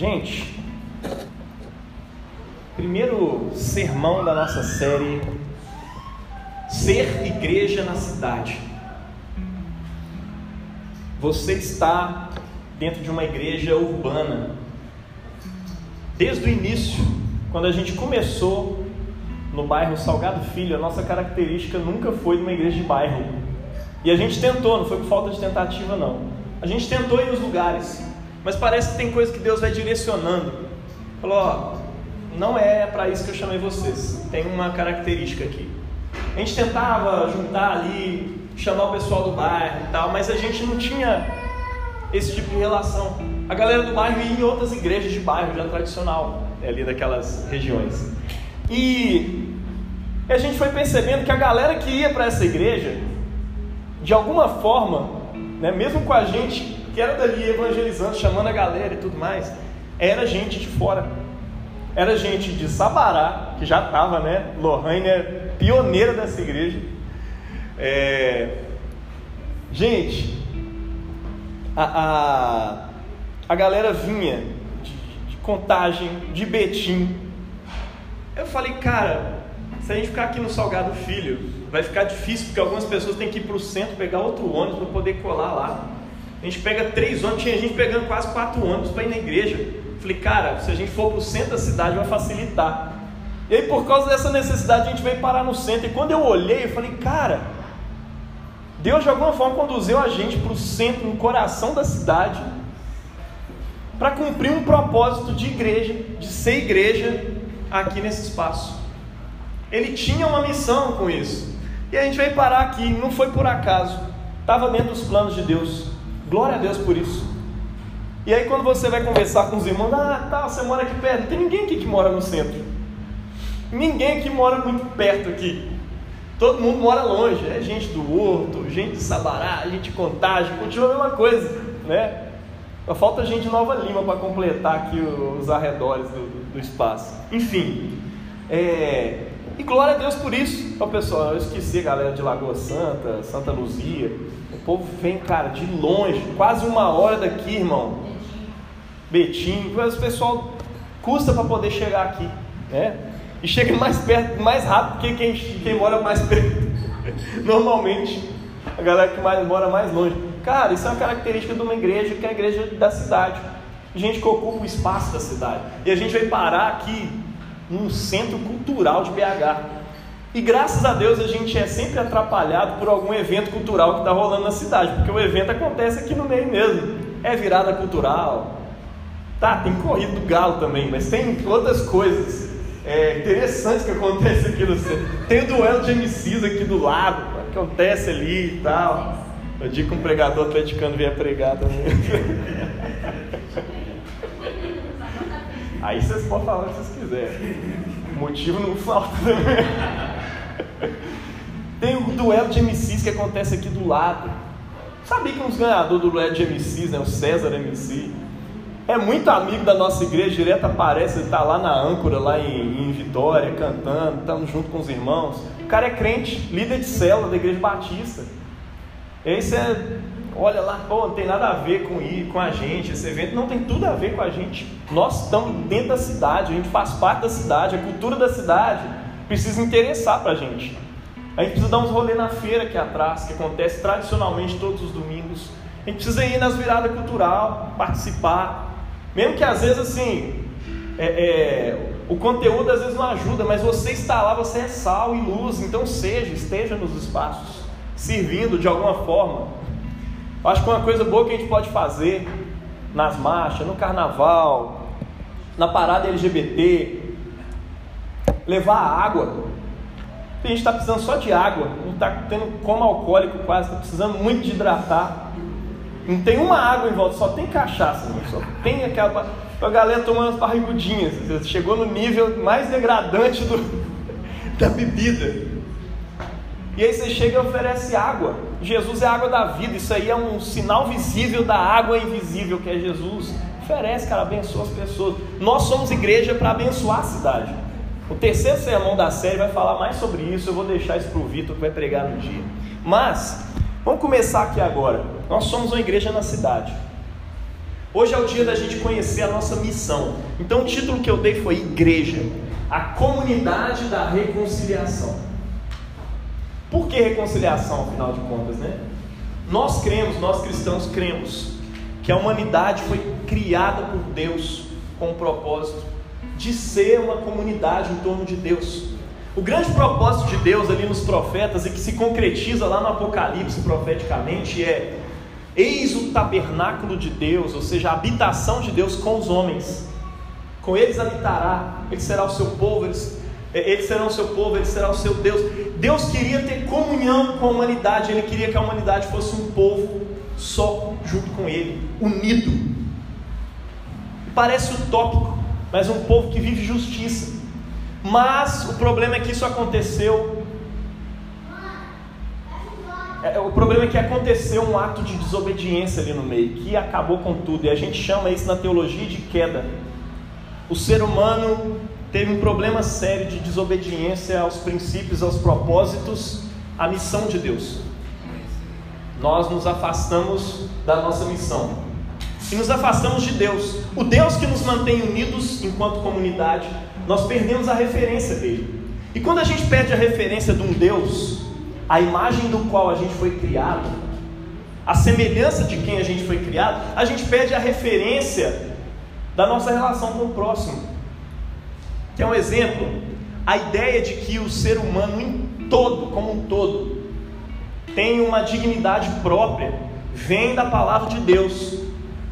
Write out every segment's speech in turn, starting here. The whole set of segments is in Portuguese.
Gente, primeiro sermão da nossa série Ser Igreja na Cidade. Você está dentro de uma igreja urbana. Desde o início, quando a gente começou no bairro Salgado Filho, a nossa característica nunca foi de uma igreja de bairro. E a gente tentou, não foi por falta de tentativa, não. A gente tentou ir nos lugares, mas parece que tem coisa que Deus vai direcionando. Falou: ó, não é para isso que eu chamei vocês. Tem uma característica aqui. A gente tentava juntar ali, chamar o pessoal do bairro e tal, mas a gente não tinha esse tipo de relação. A galera do bairro ia em outras igrejas de bairro já tradicional, né, ali daquelas regiões. E a gente foi percebendo que a galera que ia para essa igreja, de alguma forma, né, mesmo com a gente que era dali evangelizando, chamando a galera e tudo mais, era gente de fora. Era gente de Sabará, que já estava, né? Lohane é pioneira dessa igreja. É... Gente, a, a, a galera vinha de, de Contagem, de Betim. Eu falei, cara, se a gente ficar aqui no Salgado Filho, vai ficar difícil, porque algumas pessoas têm que ir para o centro, pegar outro ônibus para poder colar lá. A gente pega três ônibus, tinha gente pegando quase quatro ônibus para ir na igreja. Falei, cara, se a gente for para o centro da cidade vai facilitar. E aí, por causa dessa necessidade, a gente veio parar no centro. E quando eu olhei, eu falei, cara, Deus de alguma forma conduziu a gente para o centro, no coração da cidade, para cumprir um propósito de igreja, de ser igreja aqui nesse espaço. Ele tinha uma missão com isso. E a gente veio parar aqui, não foi por acaso, estava dentro dos planos de Deus. Glória a Deus por isso. E aí quando você vai conversar com os irmãos, ah, tá, você mora aqui perto. Não tem ninguém aqui que mora no centro. Ninguém aqui mora muito perto aqui. Todo mundo mora longe. É gente do Horto, gente de Sabará, gente de Contagem, continua a mesma coisa, né? Só falta gente de Nova Lima para completar aqui os arredores do, do, espaço. Enfim, é... e glória a Deus por isso. Ó, pessoal, eu esqueci a galera de Lagoa Santa, Santa Luzia. O povo vem, cara, de longe, quase uma hora daqui, irmão. Betim, mas o pessoal custa para poder chegar aqui, né? E chega mais perto, mais rápido que quem, quem mora mais perto. Normalmente, a galera que mais, mora mais longe. Cara, isso é uma característica de uma igreja que é a igreja da cidade. Gente que ocupa o espaço da cidade. E a gente vai parar aqui num centro cultural de BH. E graças a Deus a gente é sempre atrapalhado por algum evento cultural que está rolando na cidade, porque o evento acontece aqui no meio mesmo. É virada cultural, Tá, tem corrida do galo também, mas tem outras coisas é, interessantes que acontecem aqui no centro. Tem o duelo de MCs aqui do lado, acontece ali e tal. O dia que um pregador atleticano vier pregar também. Aí vocês podem falar o que vocês quiserem. Motivo não falta também. Tem o duelo de MCs que acontece aqui do lado. Sabia que dos ganhadores do duelo de MCs, né, o César MC, é muito amigo da nossa igreja, direto aparece, ele está lá na âncora, lá em, em Vitória, cantando, estamos junto com os irmãos. O cara é crente, líder de célula da igreja batista. E aí você olha lá, pô, não tem nada a ver com ir, com a gente, esse evento não tem tudo a ver com a gente. Nós estamos dentro da cidade, a gente faz parte da cidade, a cultura da cidade precisa interessar para a gente. A gente precisa dar uns rolês na feira aqui atrás, que acontece tradicionalmente todos os domingos. A gente precisa ir nas viradas cultural, participar. Mesmo que às vezes assim, é, é, o conteúdo às vezes não ajuda, mas você está lá, você é sal e luz, então seja, esteja nos espaços, servindo de alguma forma. Eu acho que uma coisa boa que a gente pode fazer nas marchas, no carnaval, na parada LGBT, levar água. A gente está precisando só de água, não está tendo como alcoólico quase, está precisando muito de hidratar. Não tem uma água em volta, só tem cachaça, né? só tem aquela. A galera tomando as barrigudinhas. Chegou no nível mais degradante do, da bebida. E aí você chega e oferece água. Jesus é a água da vida. Isso aí é um sinal visível da água invisível que é Jesus. Oferece, cara, abençoa as pessoas. Nós somos igreja para abençoar a cidade. O terceiro sermão da série vai falar mais sobre isso. Eu vou deixar isso para o Vitor que vai pregar no dia. Mas Vamos começar aqui agora. Nós somos uma igreja na cidade. Hoje é o dia da gente conhecer a nossa missão. Então o título que eu dei foi Igreja, a comunidade da reconciliação. Por que reconciliação, afinal de contas, né? Nós cremos, nós cristãos cremos, que a humanidade foi criada por Deus com o propósito de ser uma comunidade em torno de Deus. O grande propósito de Deus ali nos profetas e que se concretiza lá no Apocalipse profeticamente é Eis o tabernáculo de Deus, ou seja, a habitação de Deus com os homens. Com eles habitará, ele será o seu povo, eles, é, eles serão o seu povo, ele será o seu Deus. Deus queria ter comunhão com a humanidade, ele queria que a humanidade fosse um povo só junto com ele, unido. Parece utópico, mas um povo que vive justiça. Mas o problema é que isso aconteceu é, o problema é que aconteceu um ato de desobediência ali no meio, que acabou com tudo, e a gente chama isso na teologia de queda. O ser humano teve um problema sério de desobediência aos princípios, aos propósitos, à missão de Deus. Nós nos afastamos da nossa missão e nos afastamos de Deus. O Deus que nos mantém unidos enquanto comunidade, nós perdemos a referência dele. E quando a gente perde a referência de um Deus, a imagem do qual a gente foi criado, a semelhança de quem a gente foi criado, a gente perde a referência da nossa relação com o próximo. É um exemplo, a ideia de que o ser humano em todo, como um todo, tem uma dignidade própria, vem da palavra de Deus,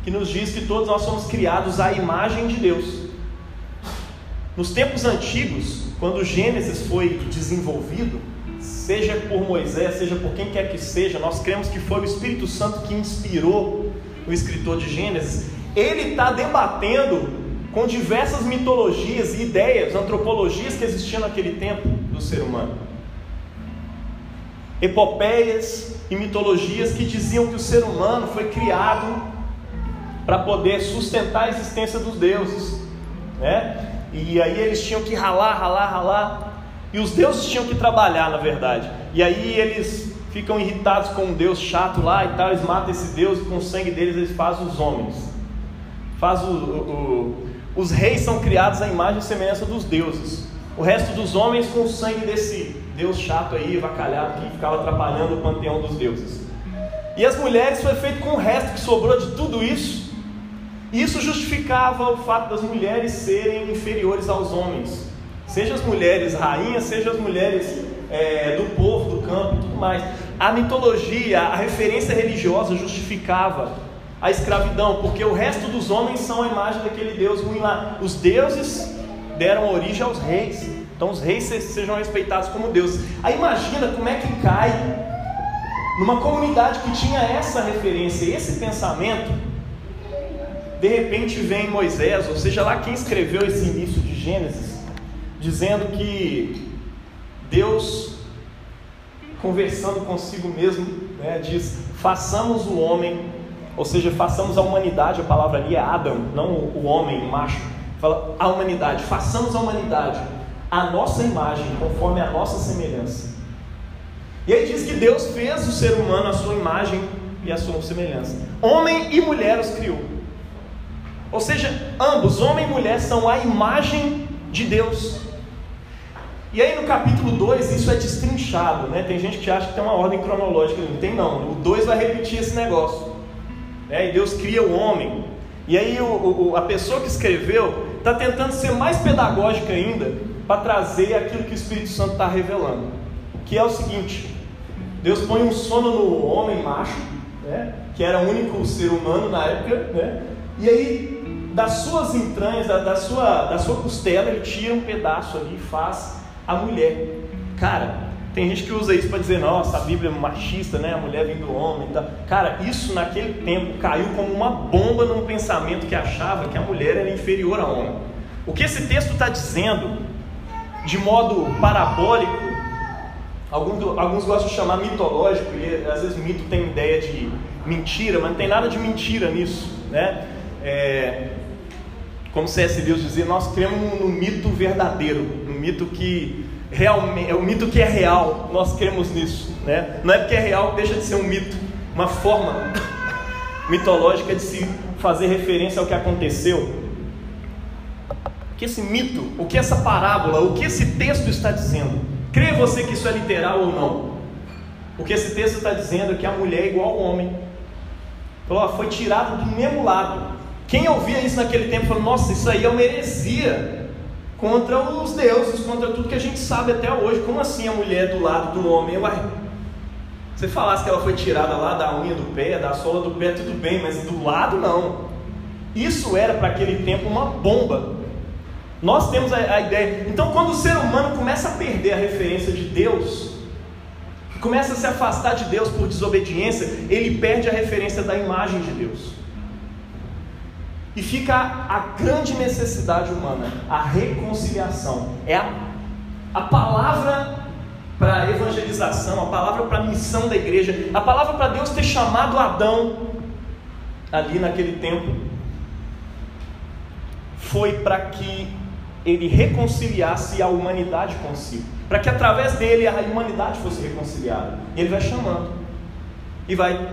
que nos diz que todos nós somos criados à imagem de Deus. Nos tempos antigos, quando o Gênesis foi desenvolvido, seja por Moisés, seja por quem quer que seja, nós cremos que foi o Espírito Santo que inspirou o escritor de Gênesis. Ele está debatendo com diversas mitologias e ideias, antropologias que existiam naquele tempo do ser humano. Epopeias e mitologias que diziam que o ser humano foi criado para poder sustentar a existência dos deuses, né? E aí eles tinham que ralar, ralar, ralar e os deuses tinham que trabalhar, na verdade. E aí eles ficam irritados com um deus chato lá e tal, eles matam esse deus e com o sangue deles eles fazem os homens. Faz o, o, o, os reis são criados à imagem e semelhança dos deuses. O resto dos homens com o sangue desse deus chato aí, vacalhado, que ficava atrapalhando o panteão dos deuses. E as mulheres foi feito com o resto que sobrou de tudo isso. Isso justificava o fato das mulheres serem inferiores aos homens. Seja as mulheres rainhas, seja as mulheres é, do povo, do campo e tudo mais. A mitologia, a referência religiosa justificava a escravidão, porque o resto dos homens são a imagem daquele Deus ruim lá. Os deuses deram origem aos reis. Então os reis sejam respeitados como deuses. Aí imagina como é que cai numa comunidade que tinha essa referência, esse pensamento. De repente vem Moisés, ou seja lá quem escreveu esse início de Gênesis, dizendo que Deus, conversando consigo mesmo, né, diz: façamos o homem, ou seja, façamos a humanidade, a palavra ali é Adam, não o homem macho, fala a humanidade, façamos a humanidade a nossa imagem, conforme a nossa semelhança. E aí diz que Deus fez o ser humano a sua imagem e a sua semelhança. Homem e mulher os criou. Ou seja, ambos, homem e mulher, são a imagem de Deus. E aí no capítulo 2 isso é destrinchado, né? Tem gente que acha que tem uma ordem cronológica, não tem não. O 2 vai repetir esse negócio. Né? E Deus cria o homem. E aí o, o, a pessoa que escreveu está tentando ser mais pedagógica ainda para trazer aquilo que o Espírito Santo está revelando. Que é o seguinte: Deus põe um sono no homem macho, né? que era o único ser humano na época, né? e aí das suas entranhas, da, da, sua, da sua costela, ele tira um pedaço ali e faz a mulher. Cara, tem gente que usa isso para dizer, nossa, a Bíblia é machista, né? A mulher vem do homem. Tá? Cara, isso naquele tempo caiu como uma bomba num pensamento que achava que a mulher era inferior ao homem. O que esse texto está dizendo, de modo parabólico, alguns, alguns gostam de chamar mitológico, e às vezes mito tem ideia de mentira, mas não tem nada de mentira nisso, né? É, como C.S. Lewis dizia, nós cremos no mito verdadeiro, no mito que realmente é o mito que é real. Nós cremos nisso, né? Não é porque é real que deixa de ser um mito, uma forma mitológica de se fazer referência ao que aconteceu. Que esse mito, o que essa parábola, o que esse texto está dizendo. Crê você que isso é literal ou não? O que esse texto está dizendo é que a mulher é igual ao homem. Falou, foi tirado do mesmo lado. Quem ouvia isso naquele tempo falou: Nossa, isso aí é uma heresia contra os deuses, contra tudo que a gente sabe até hoje. Como assim a mulher do lado do homem? Uai, você falasse que ela foi tirada lá da unha do pé, da sola do pé, tudo bem, mas do lado não. Isso era para aquele tempo uma bomba. Nós temos a, a, ideia. Então, quando o ser humano começa a perder a referência de Deus, começa a se afastar de Deus por desobediência, ele perde a referência da imagem de Deus. E fica a grande necessidade humana, a reconciliação. É a, a palavra para evangelização, a palavra para a missão da igreja, a palavra para Deus ter chamado Adão ali naquele tempo, foi para que ele reconciliasse a humanidade consigo, para que através dele a humanidade fosse reconciliada. E ele vai chamando, e vai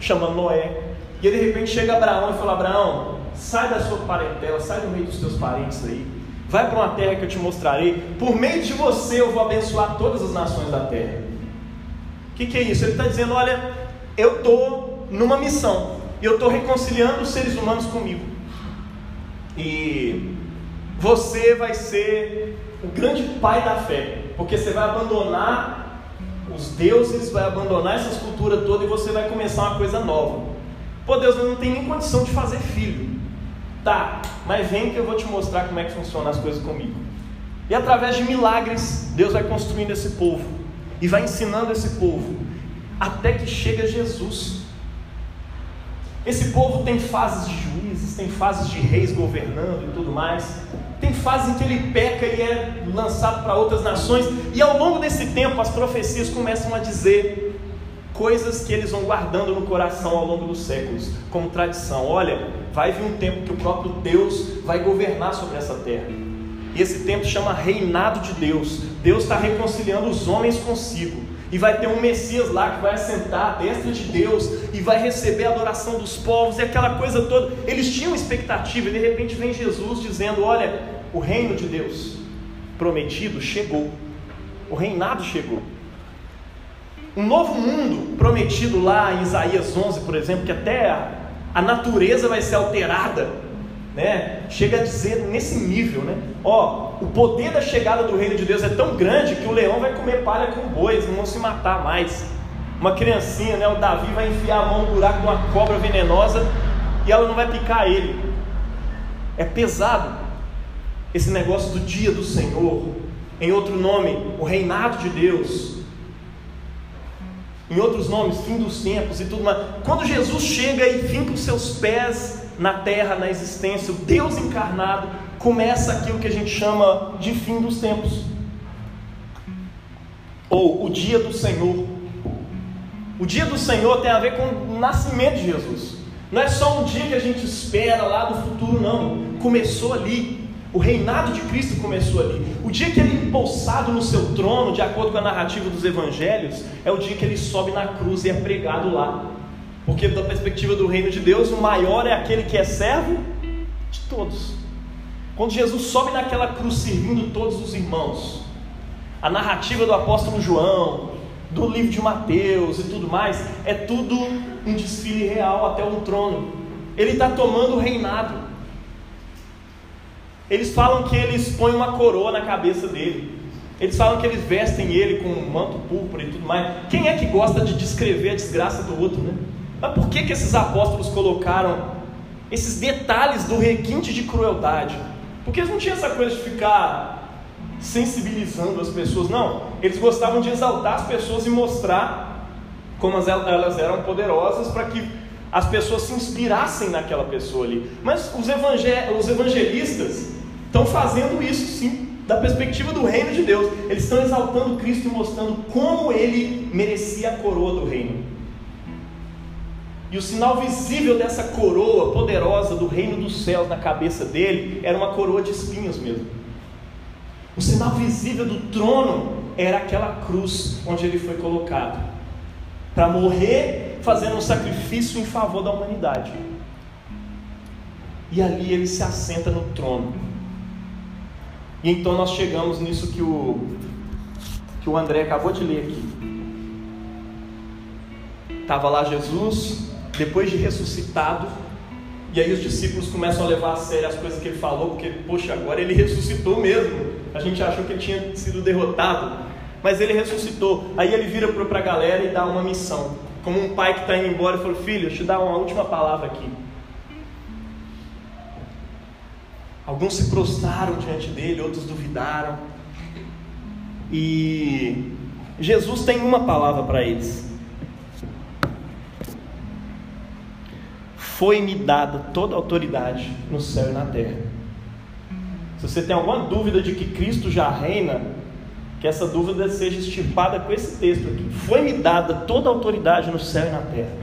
chamando Noé, e de repente chega Abraão e fala: Abraão, sai da sua parentela, sai do meio dos teus parentes aí, Vai para uma terra que eu te mostrarei. Por meio de você eu vou abençoar todas as nações da terra. O que, que é isso? Ele está dizendo: olha, eu estou numa missão. E eu estou reconciliando os seres humanos comigo. E você vai ser o grande pai da fé. Porque você vai abandonar os deuses, vai abandonar essa cultura toda e você vai começar uma coisa nova. Pô, Deus não tem nem condição de fazer filho. Tá, mas vem que eu vou te mostrar como é que funcionam as coisas comigo. E através de milagres, Deus vai construindo esse povo e vai ensinando esse povo até que chega Jesus. Esse povo tem fases de juízes, tem fases de reis governando e tudo mais. Tem fases em que ele peca e é lançado para outras nações. E ao longo desse tempo, as profecias começam a dizer coisas que eles vão guardando no coração ao longo dos séculos, como tradição. Olha, vai vir um tempo que o próprio Deus vai governar sobre essa terra. E esse tempo chama reinado de Deus. Deus está reconciliando os homens consigo. E vai ter um Messias lá que vai assentar à destra de Deus e vai receber a adoração dos povos e aquela coisa toda. Eles tinham expectativa e de repente vem Jesus dizendo: Olha, o reino de Deus prometido chegou, o reinado chegou. Um novo mundo prometido lá em Isaías 11, por exemplo, que até a, a natureza vai ser alterada, né? Chega a dizer nesse nível, né? Ó, o poder da chegada do reino de Deus é tão grande que o leão vai comer palha com bois, não vão se matar mais. Uma criancinha, né? O Davi vai enfiar a mão no buraco de uma cobra venenosa e ela não vai picar ele. É pesado esse negócio do dia do Senhor. Em outro nome, o reinado de Deus em outros nomes, fim dos tempos e tudo mais. Quando Jesus chega e finca os seus pés na terra, na existência, o Deus encarnado, começa aquilo que a gente chama de fim dos tempos. Ou o dia do Senhor. O dia do Senhor tem a ver com o nascimento de Jesus. Não é só um dia que a gente espera lá do futuro, não. Começou ali. O reinado de Cristo começou ali. O dia que ele é empossado no seu trono, de acordo com a narrativa dos evangelhos, é o dia que ele sobe na cruz e é pregado lá. Porque, da perspectiva do reino de Deus, o maior é aquele que é servo de todos. Quando Jesus sobe naquela cruz servindo todos os irmãos, a narrativa do apóstolo João, do livro de Mateus e tudo mais, é tudo um desfile real até um trono. Ele está tomando o reinado. Eles falam que eles põem uma coroa na cabeça dele. Eles falam que eles vestem ele com um manto púrpura e tudo mais. Quem é que gosta de descrever a desgraça do outro, né? Mas por que, que esses apóstolos colocaram esses detalhes do requinte de crueldade? Porque eles não tinham essa coisa de ficar sensibilizando as pessoas, não. Eles gostavam de exaltar as pessoas e mostrar como elas eram poderosas para que as pessoas se inspirassem naquela pessoa ali. Mas os, evangelistas estão fazendo isso sim, da perspectiva do reino de Deus. Eles estão exaltando Cristo e mostrando como ele merecia a coroa do reino. E o sinal visível dessa coroa poderosa do reino dos céus na cabeça dele era uma coroa de espinhos mesmo. O sinal visível do trono era aquela cruz onde ele foi colocado para morrer fazendo um sacrifício em favor da humanidade. E ali ele se assenta no trono. E então nós chegamos nisso que o, que o André acabou de ler aqui. Estava lá Jesus, depois de ressuscitado, e aí os discípulos começam a levar a sério as coisas que ele falou, porque, poxa, agora ele ressuscitou mesmo. A gente achou que ele tinha sido derrotado, mas ele ressuscitou. Aí ele vira para a galera e dá uma missão. Como um pai que está indo embora e falou: Filho, deixa eu te dar uma última palavra aqui. Alguns se prostraram diante dele, outros duvidaram. E Jesus tem uma palavra para eles: Foi-me dada toda a autoridade no céu e na terra. Se você tem alguma dúvida de que Cristo já reina, que essa dúvida seja extirpada com esse texto aqui. Foi-me dada toda a autoridade no céu e na terra.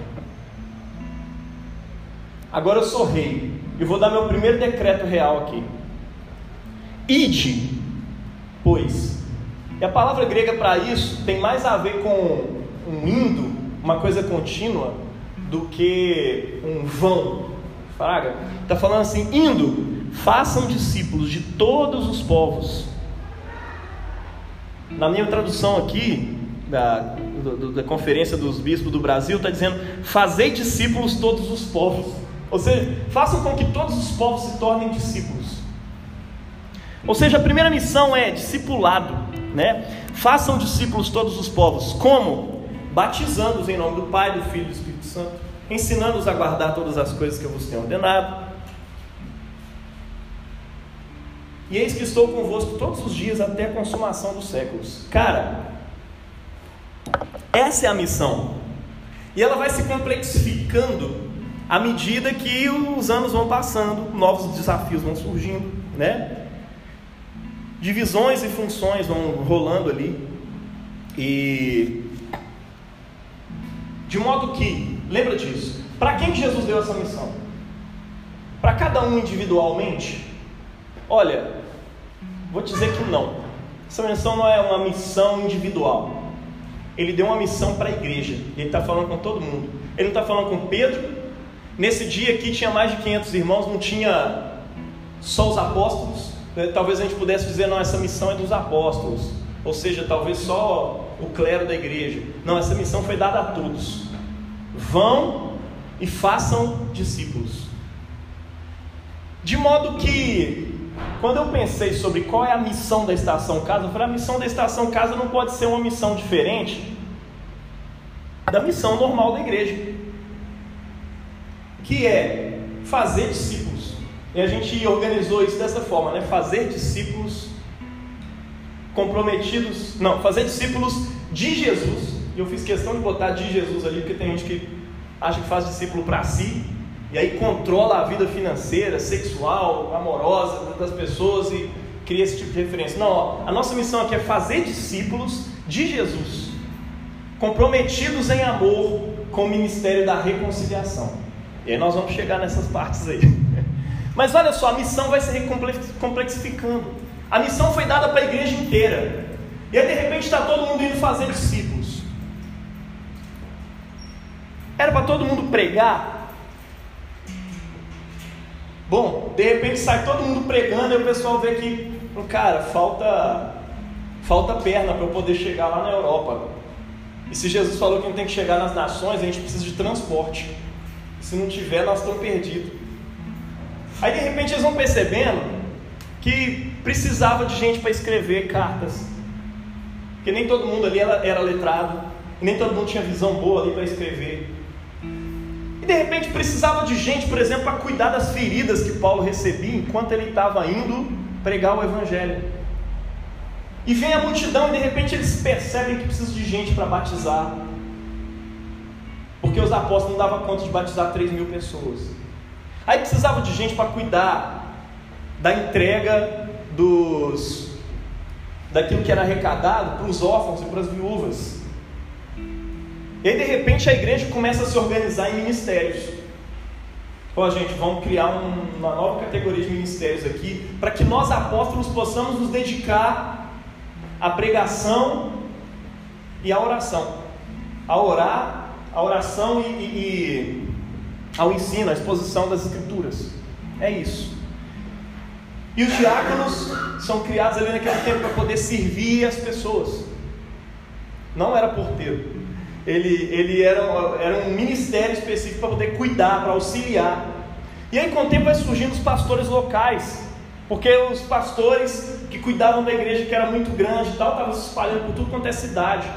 Agora eu sou rei e vou dar meu primeiro decreto real aqui. Ide, pois. E a palavra grega para isso tem mais a ver com um indo, uma coisa contínua, do que um vão. Fraga. Está falando assim: indo, façam discípulos de todos os povos. Na minha tradução aqui, da, da Conferência dos Bispos do Brasil, está dizendo: fazei discípulos todos os povos. Ou seja, façam com que todos os povos se tornem discípulos. Ou seja, a primeira missão é discipulado, né? Façam discípulos todos os povos. Como? Batizando-os em nome do Pai, do Filho e do Espírito Santo, ensinando-os a guardar todas as coisas que eu vos tenho ordenado. E eis que estou convosco todos os dias até a consumação dos séculos. Cara, essa é a missão. E ela vai se complexificando à medida que os anos vão passando, novos desafios vão surgindo, né? Divisões e funções vão rolando ali. E de modo que, lembra disso, para quem Jesus deu essa missão? Para cada um individualmente? Olha, vou dizer que não. Essa missão não é uma missão individual. Ele deu uma missão para a igreja. Ele está falando com todo mundo. Ele não está falando com Pedro, Nesse dia aqui tinha mais de 500 irmãos, não tinha só os apóstolos. Né? Talvez a gente pudesse dizer, não, essa missão é dos apóstolos. Ou seja, talvez só o clero da igreja. Não, essa missão foi dada a todos. Vão e façam discípulos. De modo que, quando eu pensei sobre qual é a missão da estação casa, eu falei: a missão da estação casa não pode ser uma missão diferente da missão normal da igreja que é fazer discípulos. E a gente organizou isso dessa forma, né? Fazer discípulos comprometidos, não, fazer discípulos de Jesus. E eu fiz questão de botar de Jesus ali, porque tem gente que acha que faz discípulo para si, e aí controla a vida financeira, sexual, amorosa das pessoas e cria esse tipo de referência. Não, ó, a nossa missão aqui é fazer discípulos de Jesus, comprometidos em amor com o ministério da reconciliação. E aí nós vamos chegar nessas partes aí. Mas olha só, a missão vai se complexificando. A missão foi dada para a igreja inteira. E aí de repente está todo mundo indo fazer discípulos. Era para todo mundo pregar. Bom, de repente sai todo mundo pregando e o pessoal vê que, cara, falta falta perna para eu poder chegar lá na Europa. E se Jesus falou que não tem que chegar nas nações, a gente precisa de transporte. Se não tiver, nós estamos perdidos. Aí de repente eles vão percebendo que precisava de gente para escrever cartas. Porque nem todo mundo ali era, era letrado, nem todo mundo tinha visão boa ali para escrever. E de repente precisava de gente, por exemplo, para cuidar das feridas que Paulo recebia enquanto ele estava indo pregar o Evangelho. E vem a multidão e de repente eles percebem que precisa de gente para batizar, porque os apóstolos não davam conta de batizar 3 mil pessoas. Aí precisava de gente para cuidar da entrega dos daquilo que era arrecadado para os órfãos e para as viúvas. E aí de repente a igreja começa a se organizar em ministérios. Pô, gente, vamos criar um, uma nova categoria de ministérios aqui, para que nós apóstolos possamos nos dedicar à pregação e à oração. A orar à oração e, e, e ao ensino, à exposição das escrituras. É isso. E os diáconos são criados ali naquele tempo para poder servir as pessoas. Não era porteiro. Ele, ele era, era um ministério específico para poder cuidar, para auxiliar. E aí, com o tempo, vai surgindo os pastores locais. Porque os pastores que cuidavam da igreja, que era muito grande e tal, estavam se espalhando por tudo quanto é cidade.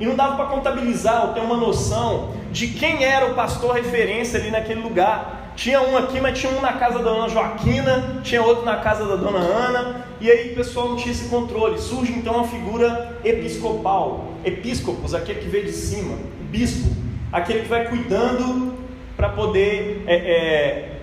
E não dava para contabilizar ou ter uma noção de quem era o pastor referência ali naquele lugar. Tinha um aqui, mas tinha um na casa da dona Joaquina, tinha outro na casa da dona Ana, e aí o pessoal não tinha esse controle. Surge então uma figura episcopal, episcopos, aquele que veio de cima, bispo, aquele que vai cuidando para poder, é, é,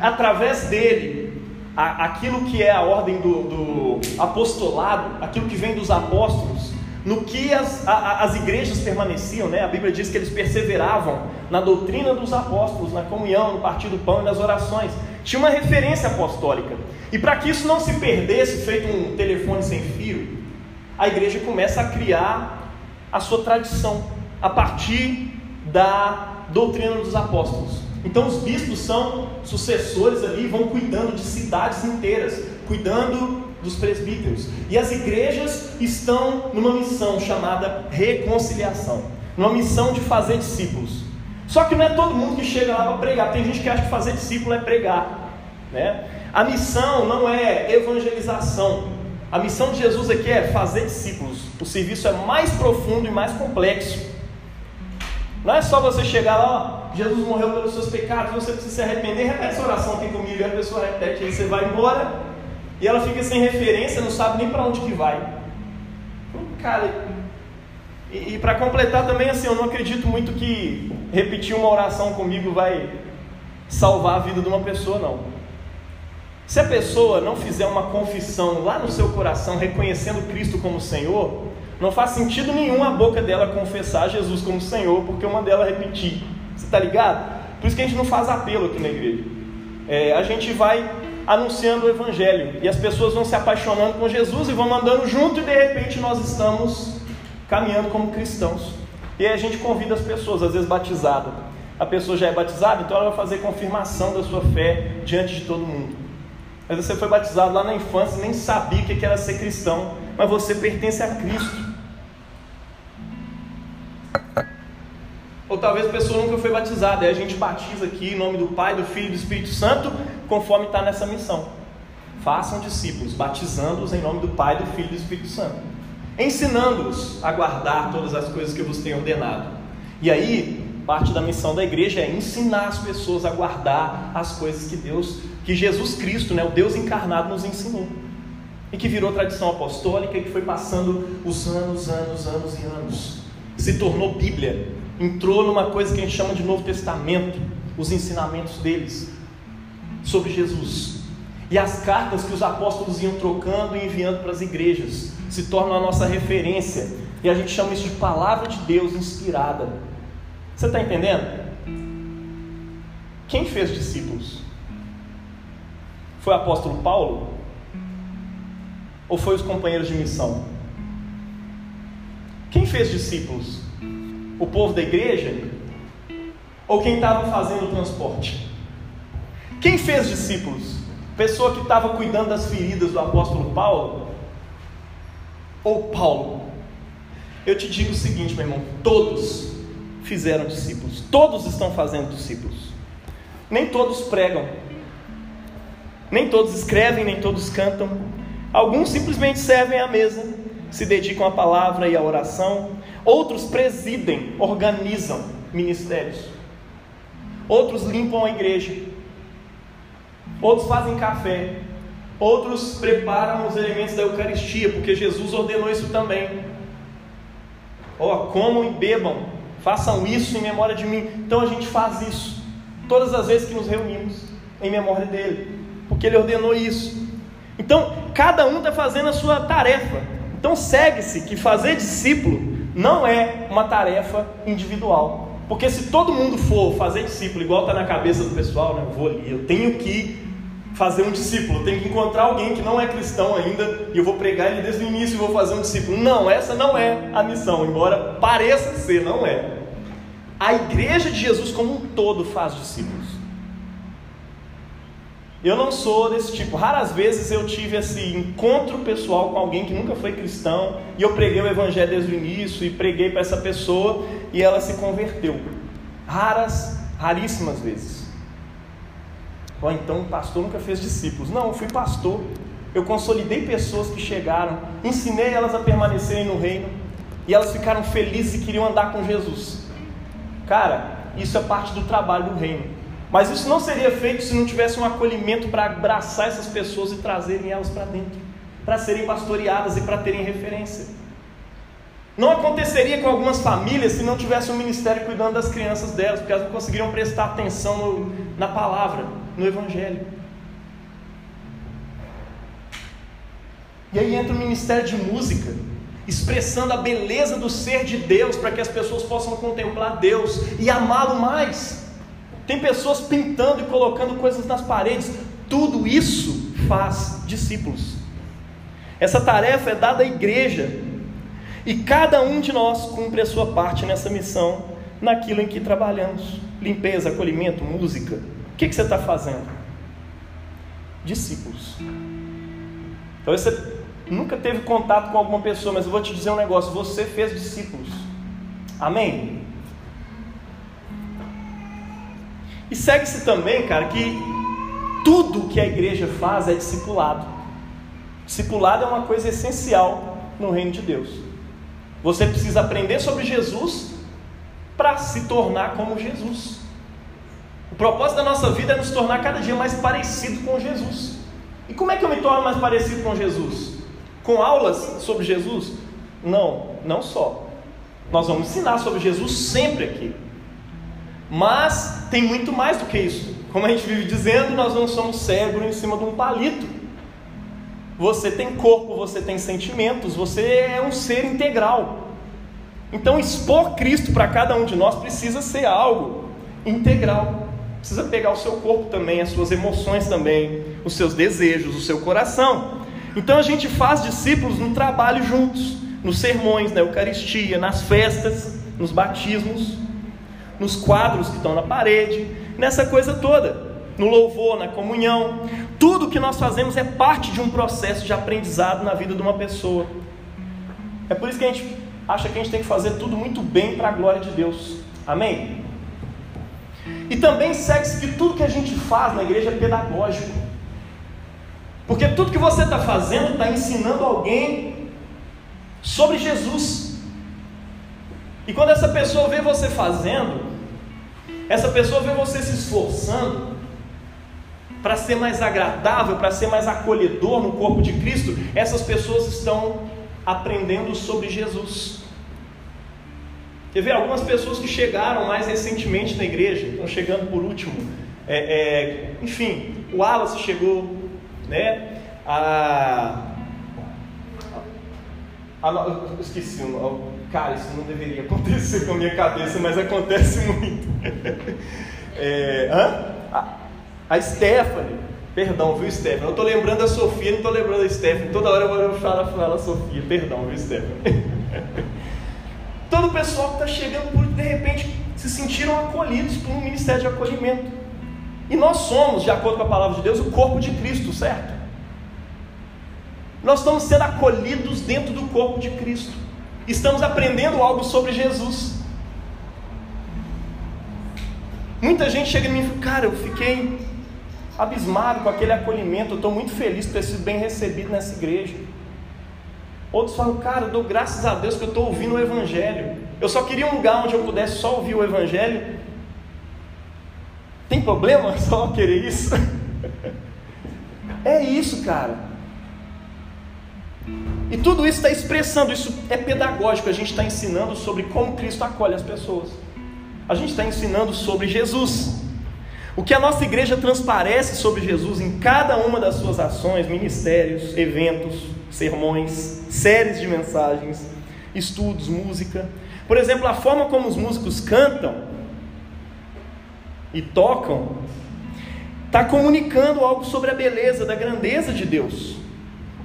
através dele, a, aquilo que é a ordem do, do apostolado, aquilo que vem dos apóstolos, no que as, a, as igrejas permaneciam, né? a Bíblia diz que eles perseveravam na doutrina dos apóstolos, na comunhão, no partir do pão e nas orações. Tinha uma referência apostólica. E para que isso não se perdesse, feito um telefone sem fio, a igreja começa a criar a sua tradição a partir da doutrina dos apóstolos. Então os bispos são sucessores ali, vão cuidando de cidades inteiras, cuidando dos presbíteros. E as igrejas estão numa missão chamada reconciliação, numa missão de fazer discípulos. Só que não é todo mundo que chega lá para pregar. Tem gente que acha que fazer discípulo é pregar, né? A missão não é evangelização. A missão de Jesus aqui é fazer discípulos. O serviço é mais profundo e mais complexo. Não é só você chegar lá, ó, Jesus morreu pelos seus pecados, você precisa se arrepender, repete essa oração aqui comigo, e a pessoa repete, aí você vai embora, e ela fica sem referência, não sabe nem para onde que vai. Cara, e, e para completar também, assim, eu não acredito muito que repetir uma oração comigo vai salvar a vida de uma pessoa, não. Se a pessoa não fizer uma confissão lá no seu coração, reconhecendo Cristo como Senhor, não faz sentido nenhum a boca dela confessar Jesus como Senhor, porque uma dela repetir. Você está ligado? Por isso que a gente não faz apelo aqui na igreja. É, a gente vai anunciando o Evangelho. E as pessoas vão se apaixonando com Jesus e vão andando junto, e de repente nós estamos caminhando como cristãos. E aí a gente convida as pessoas, às vezes batizada. A pessoa já é batizada, então ela vai fazer confirmação da sua fé diante de todo mundo. Mas você foi batizado lá na infância, nem sabia o que era ser cristão, mas você pertence a Cristo. Ou talvez a pessoa nunca foi batizada, e a gente batiza aqui em nome do Pai, do Filho e do Espírito Santo, conforme está nessa missão. Façam discípulos, batizando-os em nome do Pai, do Filho e do Espírito Santo, ensinando-os a guardar todas as coisas que eu vos tenho ordenado. E aí, parte da missão da igreja é ensinar as pessoas a guardar as coisas que Deus, que Jesus Cristo, né, o Deus encarnado, nos ensinou. E que virou tradição apostólica e que foi passando os anos, anos, anos e anos. Se tornou Bíblia. Entrou numa coisa que a gente chama de Novo Testamento, os ensinamentos deles sobre Jesus. E as cartas que os apóstolos iam trocando e enviando para as igrejas se tornam a nossa referência. E a gente chama isso de palavra de Deus inspirada. Você está entendendo? Quem fez discípulos? Foi o apóstolo Paulo? Ou foi os companheiros de missão? Quem fez discípulos? O povo da igreja? Ou quem estava fazendo o transporte? Quem fez discípulos? Pessoa que estava cuidando das feridas do apóstolo Paulo? Ou Paulo? Eu te digo o seguinte, meu irmão: todos fizeram discípulos, todos estão fazendo discípulos. Nem todos pregam, nem todos escrevem, nem todos cantam. Alguns simplesmente servem à mesa, se dedicam à palavra e à oração. Outros presidem, organizam ministérios. Outros limpam a igreja outros fazem café, outros preparam os elementos da Eucaristia, porque Jesus ordenou isso também. Ó, oh, comam e bebam, façam isso em memória de mim. Então a gente faz isso todas as vezes que nos reunimos em memória dele, porque ele ordenou isso. Então cada um está fazendo a sua tarefa. Então segue-se que fazer discípulo não é uma tarefa individual. Porque se todo mundo for fazer discípulo, igual está na cabeça do pessoal, né? eu vou ali, eu tenho que fazer um discípulo, tenho que encontrar alguém que não é cristão ainda e eu vou pregar ele desde o início e vou fazer um discípulo. Não, essa não é a missão, embora pareça ser, não é. A igreja de Jesus como um todo faz discípulos. Eu não sou desse tipo. Raras vezes eu tive esse encontro pessoal com alguém que nunca foi cristão e eu preguei o evangelho desde o início e preguei para essa pessoa e ela se converteu. Raras, raríssimas vezes. Ou então o pastor nunca fez discípulos. Não, eu fui pastor. Eu consolidei pessoas que chegaram, ensinei elas a permanecerem no reino e elas ficaram felizes e queriam andar com Jesus. Cara, isso é parte do trabalho do reino. Mas isso não seria feito se não tivesse um acolhimento para abraçar essas pessoas e trazerem elas para dentro, para serem pastoreadas e para terem referência. Não aconteceria com algumas famílias se não tivesse um ministério cuidando das crianças delas, porque elas não conseguiriam prestar atenção no, na palavra, no Evangelho. E aí entra o ministério de música, expressando a beleza do ser de Deus, para que as pessoas possam contemplar Deus e amá-lo mais. Tem pessoas pintando e colocando coisas nas paredes. Tudo isso faz discípulos. Essa tarefa é dada à igreja. E cada um de nós cumpre a sua parte nessa missão, naquilo em que trabalhamos. Limpeza, acolhimento, música. O que, que você está fazendo? Discípulos. Então você nunca teve contato com alguma pessoa, mas eu vou te dizer um negócio: você fez discípulos. Amém? E segue-se também, cara, que tudo que a igreja faz é discipulado. Discipulado é uma coisa essencial no reino de Deus. Você precisa aprender sobre Jesus para se tornar como Jesus. O propósito da nossa vida é nos tornar cada dia mais parecido com Jesus. E como é que eu me torno mais parecido com Jesus? Com aulas sobre Jesus? Não, não só. Nós vamos ensinar sobre Jesus sempre aqui. Mas tem muito mais do que isso. Como a gente vive dizendo, nós não somos cegos em cima de um palito. Você tem corpo, você tem sentimentos, você é um ser integral. Então, expor Cristo para cada um de nós precisa ser algo integral. Precisa pegar o seu corpo também, as suas emoções também, os seus desejos, o seu coração. Então, a gente faz discípulos no trabalho juntos, nos sermões, na Eucaristia, nas festas, nos batismos nos quadros que estão na parede, nessa coisa toda, no louvor, na comunhão. Tudo que nós fazemos é parte de um processo de aprendizado na vida de uma pessoa. É por isso que a gente acha que a gente tem que fazer tudo muito bem para a glória de Deus. Amém? E também segue-se que tudo que a gente faz na igreja é pedagógico. Porque tudo que você está fazendo está ensinando alguém sobre Jesus. E quando essa pessoa vê você fazendo, essa pessoa vê você se esforçando para ser mais agradável, para ser mais acolhedor no corpo de Cristo, essas pessoas estão aprendendo sobre Jesus. Quer ver? Algumas pessoas que chegaram mais recentemente na igreja, estão chegando por último. É, é, enfim, o Wallace chegou, né? A, a, a, esqueci o Cara, isso não deveria acontecer com a minha cabeça, mas acontece muito. É? A, a Stephanie, perdão, viu, Stephanie? Eu estou lembrando a Sofia, não estou lembrando a Stephanie. Toda hora eu vou falar, falar a Sofia, perdão, viu, Stephanie? Todo o pessoal que está chegando por de repente se sentiram acolhidos por um ministério de acolhimento. E nós somos, de acordo com a palavra de Deus, o corpo de Cristo, certo? Nós estamos sendo acolhidos dentro do corpo de Cristo estamos aprendendo algo sobre Jesus. Muita gente chega em mim e fala, cara, eu fiquei abismado com aquele acolhimento, eu estou muito feliz por ter sido bem recebido nessa igreja. Outros falam, cara, eu dou graças a Deus que eu estou ouvindo o Evangelho. Eu só queria um lugar onde eu pudesse só ouvir o Evangelho. Tem problema só querer isso? é isso, cara. E tudo isso está expressando, isso é pedagógico, a gente está ensinando sobre como Cristo acolhe as pessoas. A gente está ensinando sobre Jesus. O que a nossa igreja transparece sobre Jesus em cada uma das suas ações, ministérios, eventos, sermões, séries de mensagens, estudos, música. Por exemplo, a forma como os músicos cantam e tocam está comunicando algo sobre a beleza, da grandeza de Deus.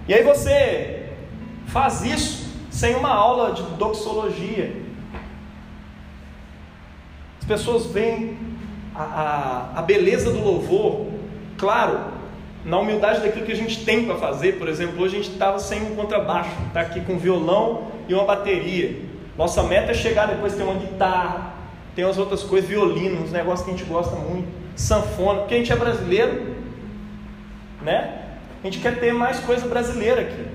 E aí você Faz isso sem uma aula de doxologia. pessoas veem a, a, a beleza do louvor, claro, na humildade daquilo que a gente tem para fazer. Por exemplo, hoje a gente estava sem um contrabaixo, está aqui com violão e uma bateria. Nossa meta é chegar depois ter uma guitarra, tem umas outras coisas, violino, uns negócios que a gente gosta muito, sanfona, porque a gente é brasileiro, né? A gente quer ter mais coisa brasileira aqui.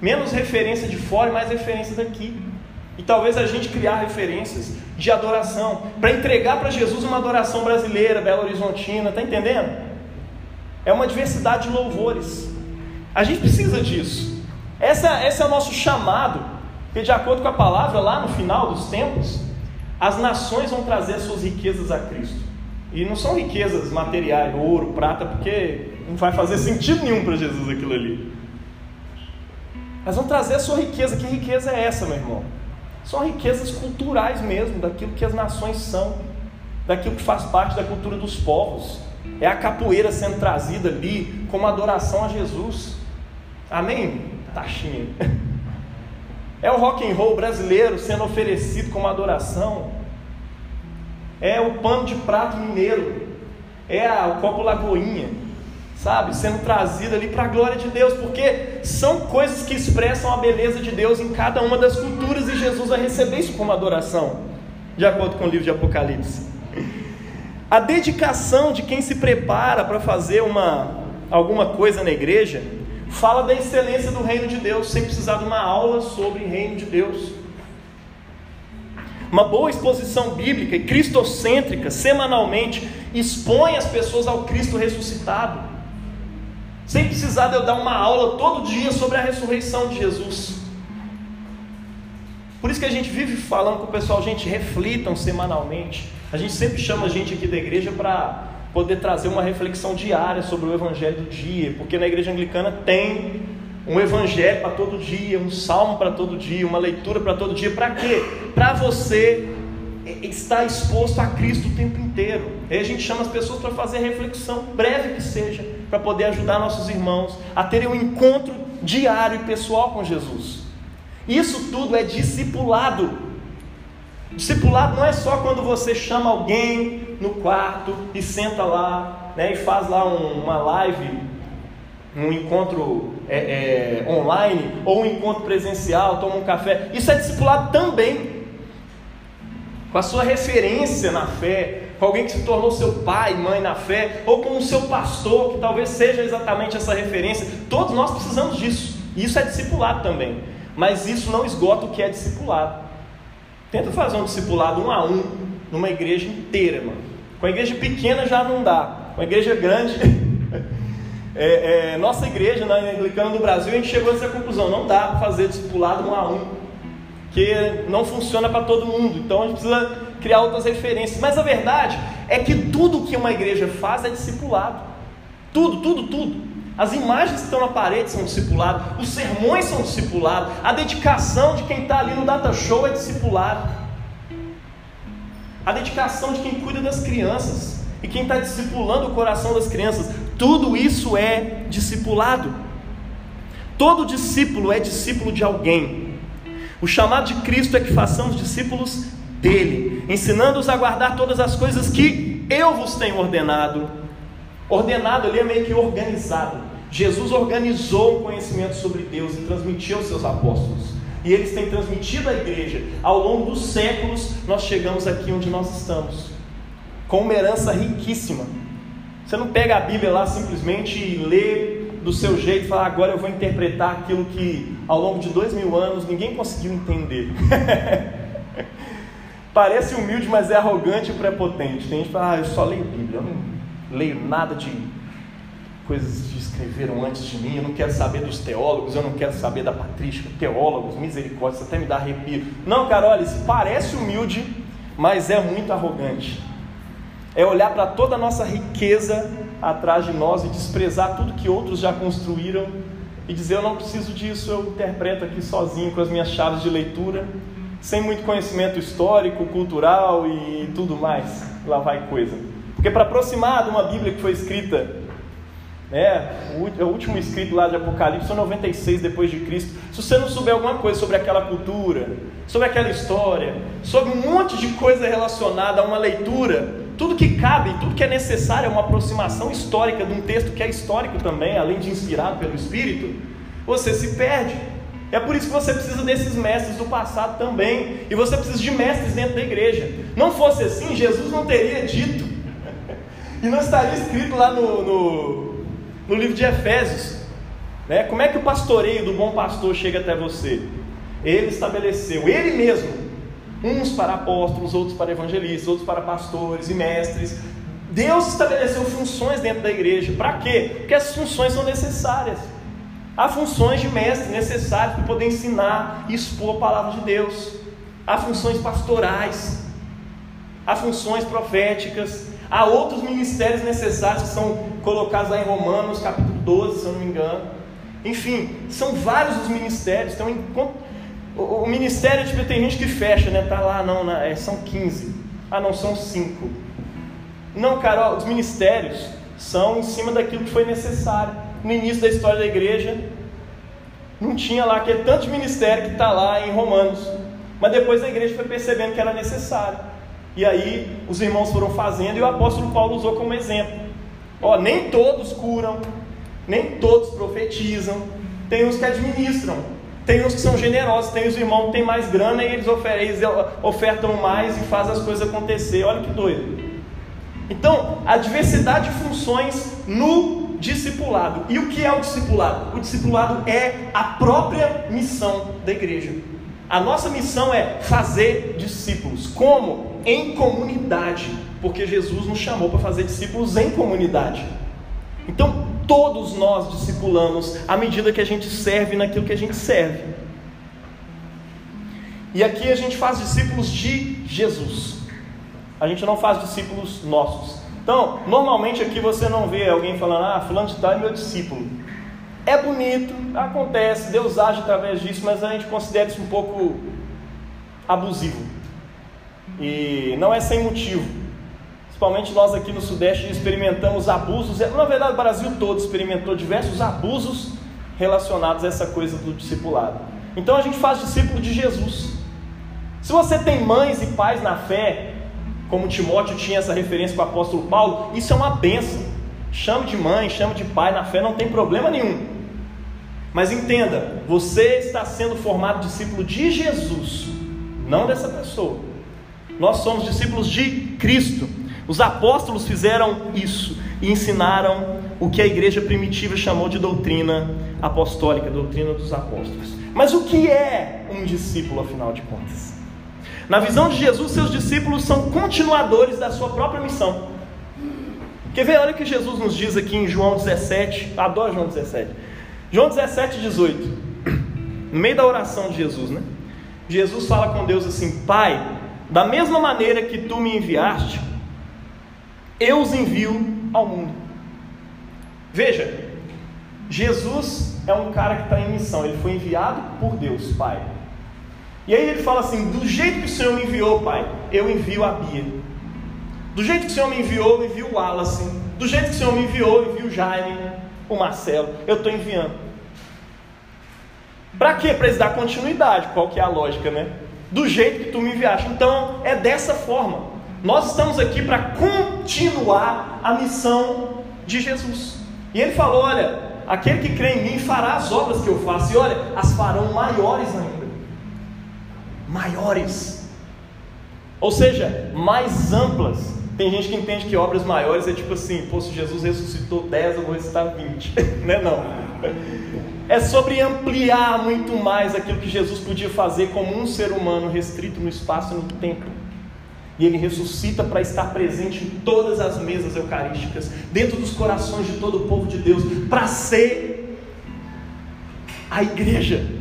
Menos referência de fora e mais referência daqui. E talvez a gente criar referências de adoração, para entregar para Jesus uma adoração brasileira, Belo Horizontina, tá entendendo? É uma diversidade de louvores. A gente precisa disso. Essa, esse é o nosso chamado, porque de acordo com a palavra, lá no final dos tempos, as nações vão trazer suas riquezas a Cristo. E não são riquezas materiais, ouro, prata, porque não vai fazer sentido nenhum para Jesus aquilo ali. Mas vão trazer a sua riqueza. Que riqueza é essa, meu irmão? São riquezas culturais mesmo, daquilo que as nações são, daquilo que faz parte da cultura dos povos. É a capoeira sendo trazida ali como adoração a Jesus. Amém? Taxinha. É o rock and roll brasileiro sendo oferecido como adoração. É o pano de prato mineiro. É o copo lagoinha sabe, sendo trazida ali para a glória de Deus, porque são coisas que expressam a beleza de Deus em cada uma das culturas e Jesus vai receber isso como adoração, de acordo com o livro de Apocalipse. A dedicação de quem se prepara para fazer uma alguma coisa na igreja fala da excelência do reino de Deus, sem precisar de uma aula sobre reino de Deus. Uma boa exposição bíblica e cristocêntrica, semanalmente, expõe as pessoas ao Cristo ressuscitado sem precisar de eu dar uma aula todo dia sobre a ressurreição de Jesus. Por isso que a gente vive falando com o pessoal, gente, reflitam semanalmente. A gente sempre chama a gente aqui da igreja para poder trazer uma reflexão diária sobre o evangelho do dia, porque na igreja anglicana tem um evangelho para todo dia, um salmo para todo dia, uma leitura para todo dia. Para quê? Para você está exposto a Cristo o tempo inteiro. Aí a gente chama as pessoas para fazer reflexão, breve que seja, para poder ajudar nossos irmãos a terem um encontro diário e pessoal com Jesus. Isso tudo é discipulado. Discipulado não é só quando você chama alguém no quarto e senta lá né, e faz lá um, uma live, um encontro é, é, online ou um encontro presencial, toma um café. Isso é discipulado também com a sua referência na fé, com alguém que se tornou seu pai, mãe na fé, ou com o seu pastor, que talvez seja exatamente essa referência. Todos nós precisamos disso. Isso é discipulado também. Mas isso não esgota o que é discipulado. Tenta fazer um discipulado um a um numa igreja inteira, mano. Com a igreja pequena já não dá. Com a igreja grande. é, é, nossa igreja, na Anglicana do Brasil, a gente chegou a essa conclusão: não dá para fazer discipulado um a um porque não funciona para todo mundo. Então a gente precisa criar outras referências. Mas a verdade é que tudo que uma igreja faz é discipulado. Tudo, tudo, tudo. As imagens que estão na parede são discipuladas, os sermões são discipulados, a dedicação de quem está ali no data show é discipulado. A dedicação de quem cuida das crianças e quem está discipulando o coração das crianças, tudo isso é discipulado. Todo discípulo é discípulo de alguém. O chamado de Cristo é que façamos discípulos dele, ensinando-os a guardar todas as coisas que eu vos tenho ordenado. Ordenado ali é meio que organizado. Jesus organizou o conhecimento sobre Deus e transmitiu aos seus apóstolos. E eles têm transmitido à igreja. Ao longo dos séculos, nós chegamos aqui onde nós estamos, com uma herança riquíssima. Você não pega a Bíblia lá simplesmente e lê do seu jeito e falar, agora eu vou interpretar aquilo que ao longo de dois mil anos ninguém conseguiu entender. Parece humilde, mas é arrogante e prepotente. Tem gente que fala, ah, eu só leio Bíblia, eu não leio nada de coisas que escreveram antes de mim, eu não quero saber dos teólogos, eu não quero saber da patrística, teólogos, misericórdia, até me dá arrepio. Não, cara, olha, parece humilde, mas é muito arrogante. É olhar para toda a nossa riqueza atrás de nós e desprezar tudo que outros já construíram e dizer: Eu não preciso disso, eu interpreto aqui sozinho com as minhas chaves de leitura, sem muito conhecimento histórico, cultural e tudo mais. Lá vai coisa. Porque para aproximar de uma Bíblia que foi escrita É, o último escrito lá de Apocalipse, 96 depois de Cristo. Se você não souber alguma coisa sobre aquela cultura, sobre aquela história, sobre um monte de coisa relacionada a uma leitura, tudo que cabe, tudo que é necessário é uma aproximação histórica de um texto que é histórico também, além de inspirado pelo Espírito, você se perde. É por isso que você precisa desses mestres do passado também. E você precisa de mestres dentro da igreja. Não fosse assim, Jesus não teria dito. e não estaria escrito lá no, no, no livro de Efésios. Né? Como é que o pastoreio do bom pastor chega até você? Ele estabeleceu, ele mesmo, uns para apóstolos, outros para evangelistas, outros para pastores e mestres. Deus estabeleceu funções dentro da igreja. Para quê? Porque as funções são necessárias. Há funções de mestre necessárias para poder ensinar e expor a palavra de Deus. Há funções pastorais, há funções proféticas, há outros ministérios necessários que são colocados lá em Romanos, capítulo 12, se eu não me engano. Enfim, são vários os ministérios. Então, o, ministério, tipo, tem gente que fecha, né? Tá lá, não, é, são 15. Ah, não, são 5. Não, cara, ó, os ministérios são em cima daquilo que foi necessário no início da história da igreja, não tinha lá aquele tanto de ministério que está lá em Romanos. Mas depois a igreja foi percebendo que era necessário. E aí os irmãos foram fazendo e o apóstolo Paulo usou como exemplo. Ó, nem todos curam, nem todos profetizam, tem uns que administram, tem uns que são generosos, tem os irmãos que têm mais grana e eles ofertam mais e fazem as coisas acontecer. Olha que doido. Então, a diversidade de funções no discipulado. E o que é o discipulado? O discipulado é a própria missão da igreja. A nossa missão é fazer discípulos. Como? Em comunidade. Porque Jesus nos chamou para fazer discípulos em comunidade. Então, todos nós discipulamos à medida que a gente serve naquilo que a gente serve. E aqui a gente faz discípulos de Jesus. A gente não faz discípulos nossos. Então, normalmente aqui você não vê alguém falando, ah, fulano de tal é meu discípulo. É bonito, acontece, Deus age através disso, mas a gente considera isso um pouco abusivo. E não é sem motivo. Principalmente nós aqui no Sudeste experimentamos abusos. Na verdade, o Brasil todo experimentou diversos abusos relacionados a essa coisa do discipulado. Então a gente faz discípulo de Jesus. Se você tem mães e pais na fé, como Timóteo tinha essa referência com o apóstolo Paulo, isso é uma benção. Chame de mãe, chame de pai na fé, não tem problema nenhum. Mas entenda, você está sendo formado discípulo de Jesus, não dessa pessoa. Nós somos discípulos de Cristo. Os apóstolos fizeram isso e ensinaram o que a igreja primitiva chamou de doutrina apostólica, doutrina dos apóstolos. Mas o que é um discípulo, afinal de contas? Na visão de Jesus, seus discípulos são continuadores da sua própria missão. Quer ver? Olha o que Jesus nos diz aqui em João 17. Adoro João 17. João 17, 18. No meio da oração de Jesus, né? Jesus fala com Deus assim: Pai, da mesma maneira que tu me enviaste, eu os envio ao mundo. Veja, Jesus é um cara que está em missão, ele foi enviado por Deus, Pai. E aí ele fala assim: do jeito que o Senhor me enviou, Pai, eu envio a Bia. Do jeito que o Senhor me enviou, eu envio o Wallace. Do jeito que o Senhor me enviou, eu envio o Jaime, o Marcelo. Eu estou enviando. Para quê? Para eles dar continuidade. Qual que é a lógica, né? Do jeito que tu me enviaste. Então, é dessa forma. Nós estamos aqui para continuar a missão de Jesus. E ele falou: olha, aquele que crê em mim fará as obras que eu faço, e olha, as farão maiores ainda maiores, ou seja, mais amplas. Tem gente que entende que obras maiores é tipo assim, pô, se Jesus ressuscitou 10, eu vou ressuscitar 20. né? Não. É sobre ampliar muito mais aquilo que Jesus podia fazer como um ser humano restrito no espaço e no tempo. E ele ressuscita para estar presente em todas as mesas eucarísticas, dentro dos corações de todo o povo de Deus, para ser a igreja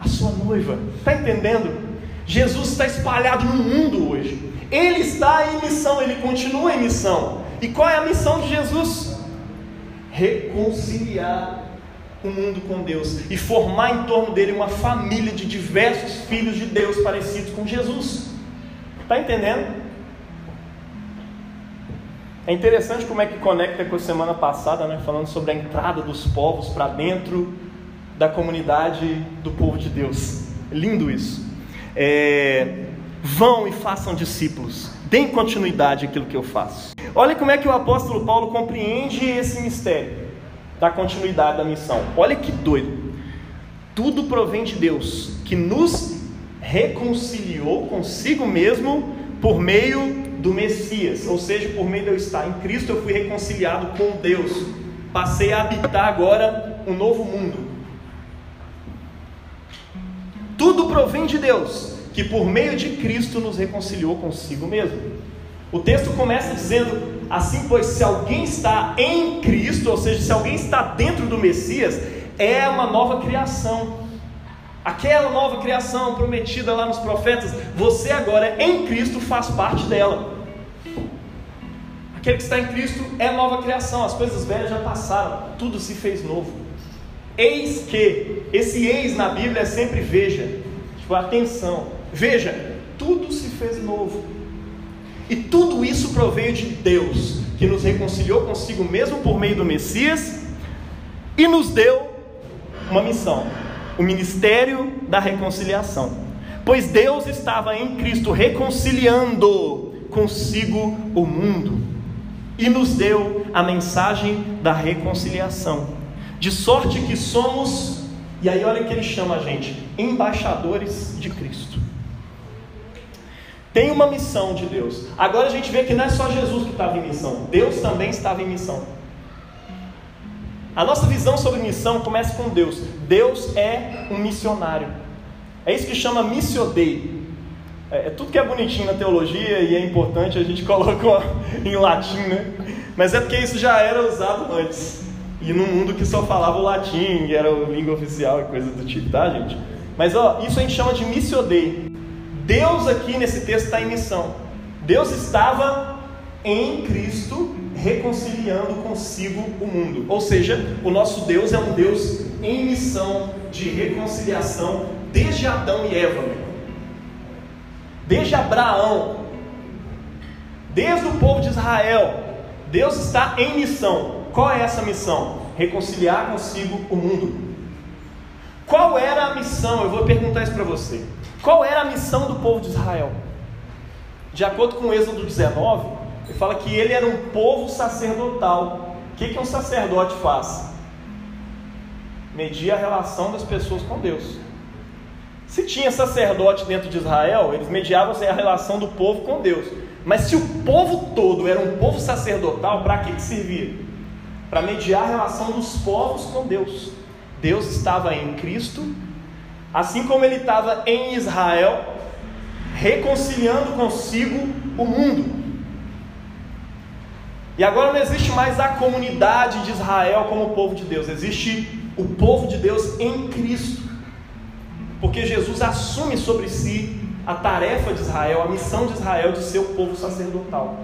a sua noiva. Está entendendo? Jesus está espalhado no mundo hoje. Ele está em missão, ele continua em missão. E qual é a missão de Jesus? Reconciliar o mundo com Deus e formar em torno dele uma família de diversos filhos de Deus parecidos com Jesus. Está entendendo? É interessante como é que conecta com a semana passada, né, falando sobre a entrada dos povos para dentro da comunidade do povo de Deus. Lindo isso. É, vão e façam discípulos. Deem continuidade àquilo que eu faço. Olha como é que o apóstolo Paulo compreende esse mistério da continuidade da missão. Olha que doido. Tudo provém de Deus, que nos reconciliou consigo mesmo por meio do Messias, ou seja, por meio de eu estar em Cristo, eu fui reconciliado com Deus. Passei a habitar agora um novo mundo. Tudo provém de Deus, que por meio de Cristo nos reconciliou consigo mesmo. O texto começa dizendo assim: pois se alguém está em Cristo, ou seja, se alguém está dentro do Messias, é uma nova criação. Aquela nova criação prometida lá nos profetas, você agora em Cristo faz parte dela. Aquele que está em Cristo é nova criação, as coisas velhas já passaram, tudo se fez novo. Eis que, esse eis na Bíblia é sempre veja, tipo, atenção, veja, tudo se fez novo. E tudo isso proveio de Deus, que nos reconciliou consigo mesmo por meio do Messias e nos deu uma missão o ministério da reconciliação. Pois Deus estava em Cristo reconciliando consigo o mundo e nos deu a mensagem da reconciliação. De sorte que somos, e aí olha que ele chama a gente, embaixadores de Cristo. Tem uma missão de Deus. Agora a gente vê que não é só Jesus que estava em missão, Deus também estava em missão. A nossa visão sobre missão começa com Deus. Deus é um missionário. É isso que chama missiodei. É, é tudo que é bonitinho na teologia e é importante a gente coloca em latim, né? Mas é porque isso já era usado antes. E no mundo que só falava o latim, e era a língua oficial e coisas do tipo, tá, gente? Mas ó, isso a gente chama de missiodei. Deus aqui nesse texto está em missão. Deus estava em Cristo reconciliando consigo o mundo. Ou seja, o nosso Deus é um Deus em missão de reconciliação desde Adão e Eva, desde Abraão, desde o povo de Israel. Deus está em missão. Qual é essa missão? Reconciliar consigo o mundo. Qual era a missão? Eu vou perguntar isso para você. Qual era a missão do povo de Israel? De acordo com Êxodo 19, ele fala que ele era um povo sacerdotal. O que, que um sacerdote faz? Medir a relação das pessoas com Deus. Se tinha sacerdote dentro de Israel, eles mediavam a relação do povo com Deus. Mas se o povo todo era um povo sacerdotal, para que, que servia? Para mediar a relação dos povos com Deus. Deus estava em Cristo, assim como ele estava em Israel, reconciliando consigo o mundo. E agora não existe mais a comunidade de Israel como povo de Deus, existe o povo de Deus em Cristo. Porque Jesus assume sobre si a tarefa de Israel, a missão de Israel de ser o povo sacerdotal.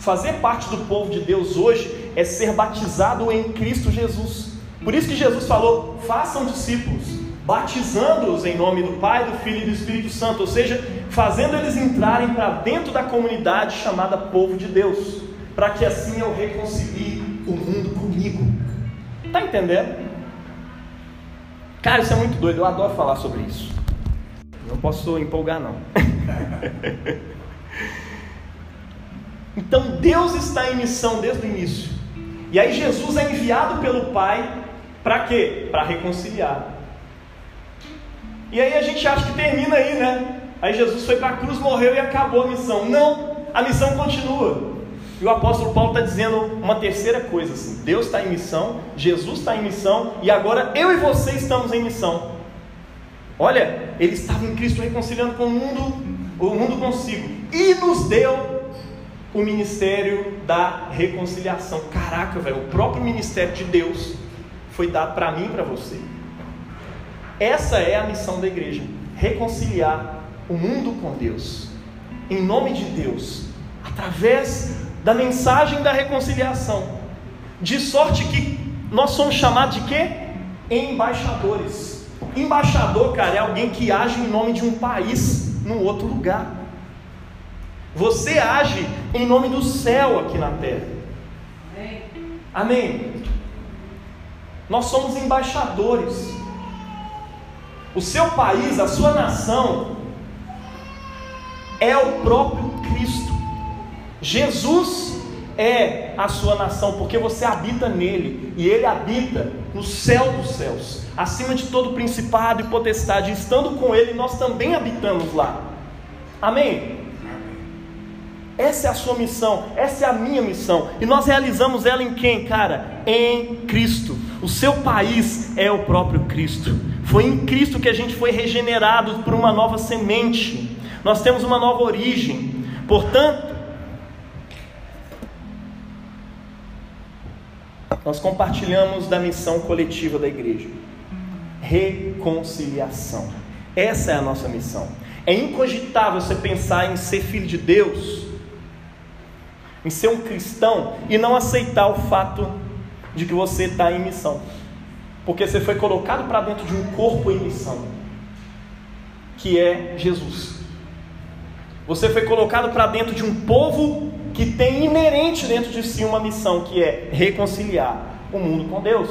Fazer parte do povo de Deus hoje é ser batizado em Cristo Jesus. Por isso que Jesus falou: façam discípulos, batizando-os em nome do Pai, do Filho e do Espírito Santo, ou seja, fazendo eles entrarem para dentro da comunidade chamada povo de Deus para que assim eu reconcilie o mundo comigo. Tá entendendo? Cara, isso é muito doido, eu adoro falar sobre isso. Não posso empolgar não. então Deus está em missão desde o início. E aí Jesus é enviado pelo Pai para quê? Para reconciliar. E aí a gente acha que termina aí, né? Aí Jesus foi para a cruz, morreu e acabou a missão. Não, a missão continua. E o apóstolo Paulo está dizendo uma terceira coisa: assim, Deus está em missão, Jesus está em missão, e agora eu e você estamos em missão. Olha, ele estava em Cristo reconciliando com o mundo, o mundo consigo, e nos deu o ministério da reconciliação. Caraca, velho, o próprio ministério de Deus foi dado para mim e para você. Essa é a missão da igreja: reconciliar o mundo com Deus, em nome de Deus, através da mensagem da reconciliação. De sorte que nós somos chamados de quê? Embaixadores. Embaixador, cara, é alguém que age em nome de um país num outro lugar. Você age em nome do céu aqui na terra. Amém. Amém. Nós somos embaixadores. O seu país, a sua nação, é o próprio Cristo. Jesus é a sua nação, porque você habita nele e ele habita no céu dos céus, acima de todo principado e potestade. Estando com ele, nós também habitamos lá. Amém? Essa é a sua missão, essa é a minha missão. E nós realizamos ela em quem, cara? Em Cristo. O seu país é o próprio Cristo. Foi em Cristo que a gente foi regenerado por uma nova semente. Nós temos uma nova origem. Portanto, nós compartilhamos da missão coletiva da igreja: reconciliação. Essa é a nossa missão. É incogitável você pensar em ser filho de Deus, em ser um cristão e não aceitar o fato de que você está em missão, porque você foi colocado para dentro de um corpo em missão, que é Jesus. Você foi colocado para dentro de um povo que tem inerente dentro de si uma missão, que é reconciliar o mundo com Deus,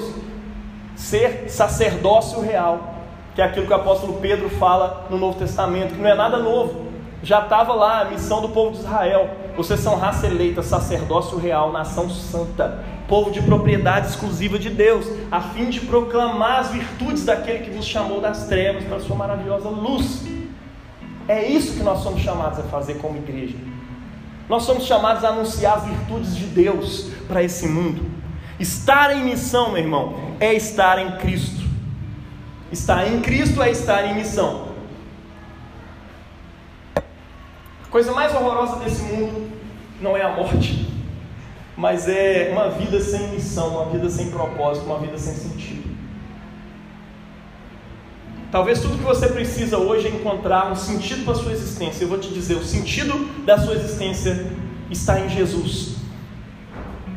ser sacerdócio real, que é aquilo que o apóstolo Pedro fala no Novo Testamento, que não é nada novo, já estava lá a missão do povo de Israel. Vocês são raça eleita, sacerdócio real, nação santa, povo de propriedade exclusiva de Deus, a fim de proclamar as virtudes daquele que vos chamou das trevas para a sua maravilhosa luz. É isso que nós somos chamados a fazer como igreja. Nós somos chamados a anunciar as virtudes de Deus para esse mundo. Estar em missão, meu irmão, é estar em Cristo. Estar em Cristo é estar em missão. A coisa mais horrorosa desse mundo não é a morte, mas é uma vida sem missão, uma vida sem propósito, uma vida sem sentido. Talvez tudo que você precisa hoje é encontrar um sentido para a sua existência. Eu vou te dizer, o sentido da sua existência está em Jesus.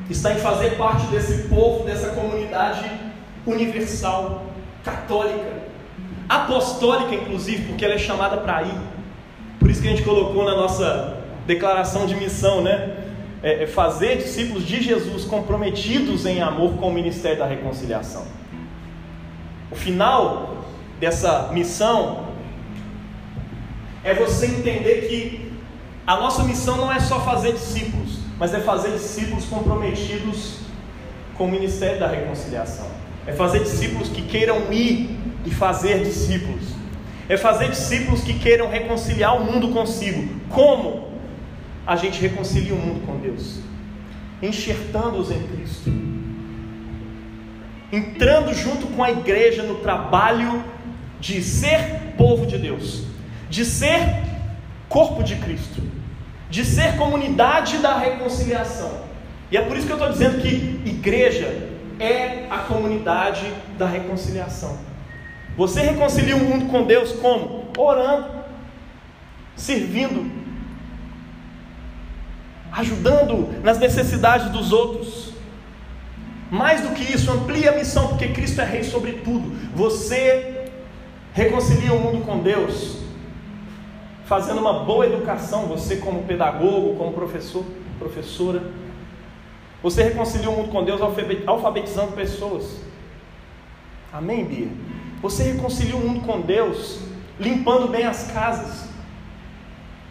Está em fazer parte desse povo, dessa comunidade universal, católica, apostólica, inclusive, porque ela é chamada para ir. Por isso que a gente colocou na nossa declaração de missão, né? É, é fazer discípulos de Jesus comprometidos em amor com o ministério da reconciliação. O final dessa missão é você entender que a nossa missão não é só fazer discípulos, mas é fazer discípulos comprometidos com o ministério da reconciliação. É fazer discípulos que queiram ir e fazer discípulos. É fazer discípulos que queiram reconciliar o mundo consigo. Como a gente reconcilia o mundo com Deus? Enxertando-os em Cristo. Entrando junto com a igreja no trabalho de ser povo de Deus, de ser corpo de Cristo, de ser comunidade da reconciliação. E é por isso que eu estou dizendo que igreja é a comunidade da reconciliação. Você reconcilia o mundo com Deus como? Orando, servindo, ajudando nas necessidades dos outros. Mais do que isso, amplia a missão, porque Cristo é rei sobre tudo. Você reconcilia o mundo com Deus, fazendo uma boa educação, você como pedagogo, como professor, professora. Você reconcilia o mundo com Deus alfabetizando pessoas. Amém, Bia? Você reconcilia o mundo com Deus limpando bem as casas.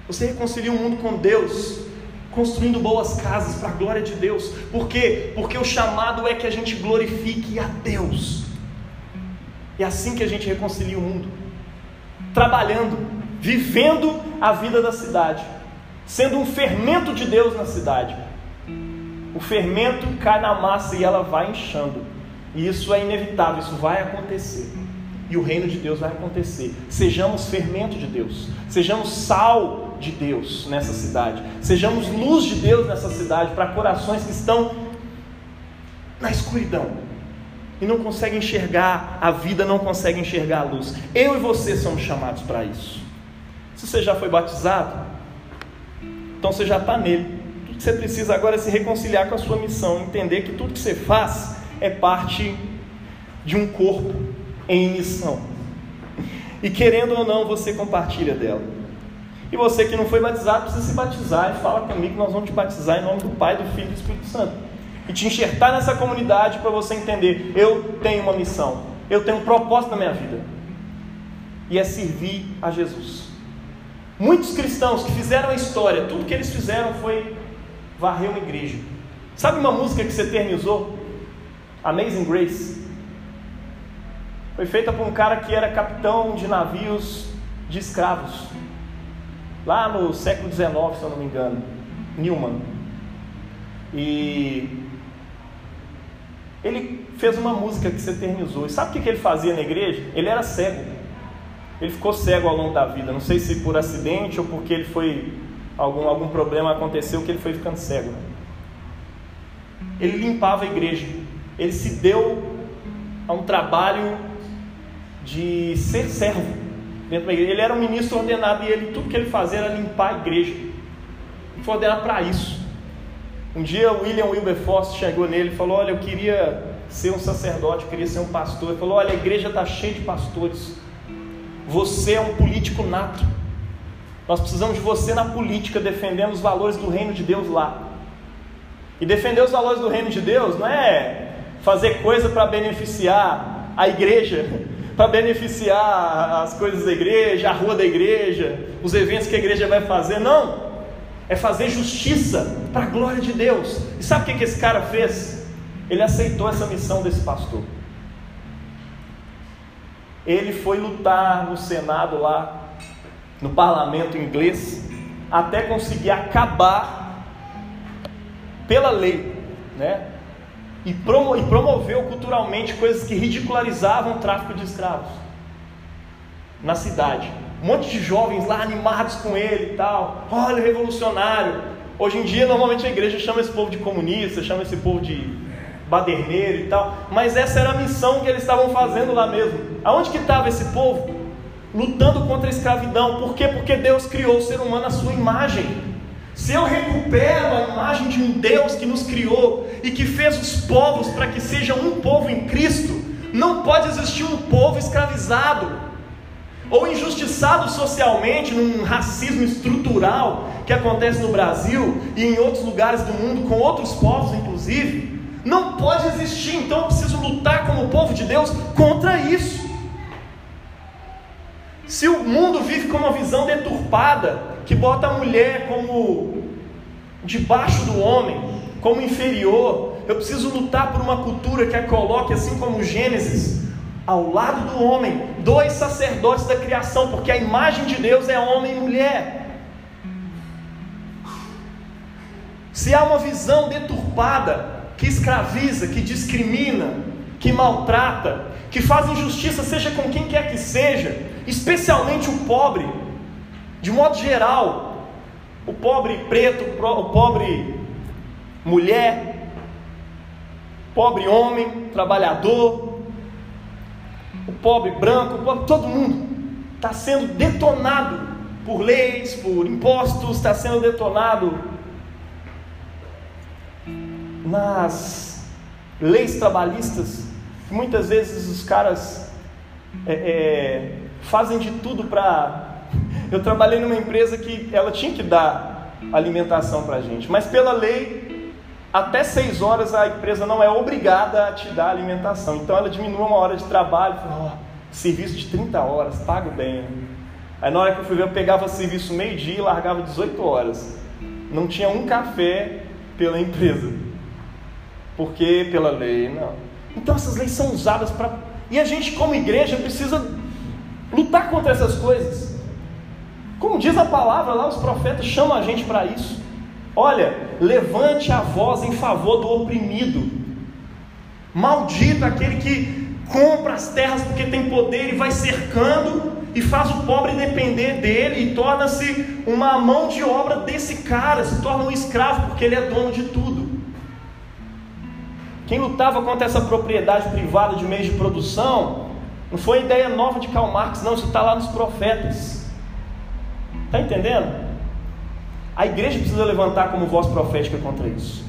Você reconcilia o mundo com Deus construindo boas casas para a glória de Deus. Por quê? Porque o chamado é que a gente glorifique a Deus. É assim que a gente reconcilia o mundo. Trabalhando, vivendo a vida da cidade, sendo um fermento de Deus na cidade. O fermento cai na massa e ela vai inchando. E isso é inevitável, isso vai acontecer. E o reino de Deus vai acontecer. Sejamos fermento de Deus, sejamos sal de Deus nessa cidade, sejamos luz de Deus nessa cidade para corações que estão na escuridão e não consegue enxergar a vida, não consegue enxergar a luz. Eu e você somos chamados para isso. Se você já foi batizado, então você já está nele. Tudo que você precisa agora é se reconciliar com a sua missão, entender que tudo que você faz é parte de um corpo em missão. E querendo ou não, você compartilha dela. E você que não foi batizado precisa se batizar e fala comigo, nós vamos te batizar em nome do Pai, do Filho e do Espírito Santo. E te enxertar nessa comunidade para você entender, eu tenho uma missão, eu tenho um propósito na minha vida. E é servir a Jesus. Muitos cristãos que fizeram a história, tudo que eles fizeram foi varrer uma igreja. Sabe uma música que se eternizou? Amazing Grace. Foi feita por um cara que era capitão de navios de escravos. Lá no século XIX, se eu não me engano. Newman. E ele fez uma música que se eternizou. E sabe o que ele fazia na igreja? Ele era cego. Ele ficou cego ao longo da vida. Não sei se por acidente ou porque ele foi algum, algum problema aconteceu que ele foi ficando cego. Ele limpava a igreja. Ele se deu a um trabalho de ser servo dentro da igreja. Ele era um ministro ordenado e ele, tudo que ele fazia era limpar a igreja. Ele foi ordenado para isso. Um dia William Wilberforce chegou nele e falou: Olha, eu queria ser um sacerdote, eu queria ser um pastor. Ele falou: Olha, a igreja está cheia de pastores. Você é um político nato. Nós precisamos de você na política, defendendo os valores do reino de Deus lá. E defender os valores do reino de Deus não é fazer coisa para beneficiar a igreja, para beneficiar as coisas da igreja, a rua da igreja, os eventos que a igreja vai fazer. Não. É fazer justiça para a glória de Deus. E sabe o que, esse cara fez? Ele aceitou essa missão desse pastor. Ele foi lutar no Senado lá, no parlamento inglês, até conseguir acabar pela lei, né? E, promo e promoveu culturalmente coisas que ridicularizavam o tráfico de escravos na cidade. Um monte de jovens lá animados com ele e tal. Olha, revolucionário. Hoje em dia, normalmente a igreja chama esse povo de comunista, chama esse povo de baderneiro e tal. Mas essa era a missão que eles estavam fazendo lá mesmo. Aonde que estava esse povo? Lutando contra a escravidão. Por quê? Porque Deus criou o ser humano à sua imagem. Se eu recupero a imagem de um Deus que nos criou e que fez os povos para que seja um povo em Cristo, não pode existir um povo escravizado ou injustiçado socialmente num racismo estrutural que acontece no Brasil e em outros lugares do mundo, com outros povos inclusive. Não pode existir, então eu preciso lutar como povo de Deus contra isso. Se o mundo vive com uma visão deturpada, que bota a mulher como debaixo do homem, como inferior. Eu preciso lutar por uma cultura que a coloque, assim como Gênesis, ao lado do homem, dois sacerdotes da criação, porque a imagem de Deus é homem e mulher. Se há uma visão deturpada, que escraviza, que discrimina, que maltrata, que faz injustiça, seja com quem quer que seja, especialmente o pobre, de modo geral, o pobre preto, o pobre mulher, pobre homem, trabalhador, o pobre branco, o pobre, todo mundo está sendo detonado por leis, por impostos, está sendo detonado nas leis trabalhistas. Muitas vezes os caras é, é, fazem de tudo para eu trabalhei numa empresa que ela tinha que dar alimentação para a gente, mas pela lei, até seis horas a empresa não é obrigada a te dar alimentação. Então ela diminui uma hora de trabalho, oh, serviço de 30 horas, pago bem. Aí na hora que eu fui ver, eu pegava serviço meio-dia e largava 18 horas. Não tinha um café pela empresa. Porque pela lei, não. Então essas leis são usadas para. E a gente, como igreja, precisa lutar contra essas coisas. Como diz a palavra lá, os profetas chamam a gente para isso. Olha, levante a voz em favor do oprimido. Maldito aquele que compra as terras porque tem poder e vai cercando e faz o pobre depender dele e torna-se uma mão de obra desse cara, se torna um escravo porque ele é dono de tudo. Quem lutava contra essa propriedade privada de meios de produção não foi ideia nova de Karl Marx, não, isso está lá nos profetas. Está entendendo? A igreja precisa levantar como voz profética contra isso.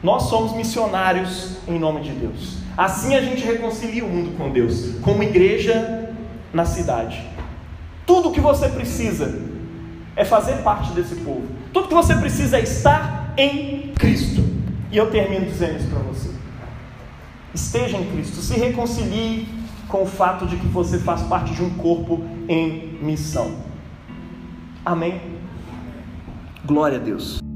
Nós somos missionários em nome de Deus. Assim a gente reconcilia o mundo com Deus, como igreja na cidade. Tudo que você precisa é fazer parte desse povo. Tudo que você precisa é estar em Cristo. E eu termino dizendo isso para você. Esteja em Cristo, se reconcilie com o fato de que você faz parte de um corpo em missão. Amém? Glória a Deus.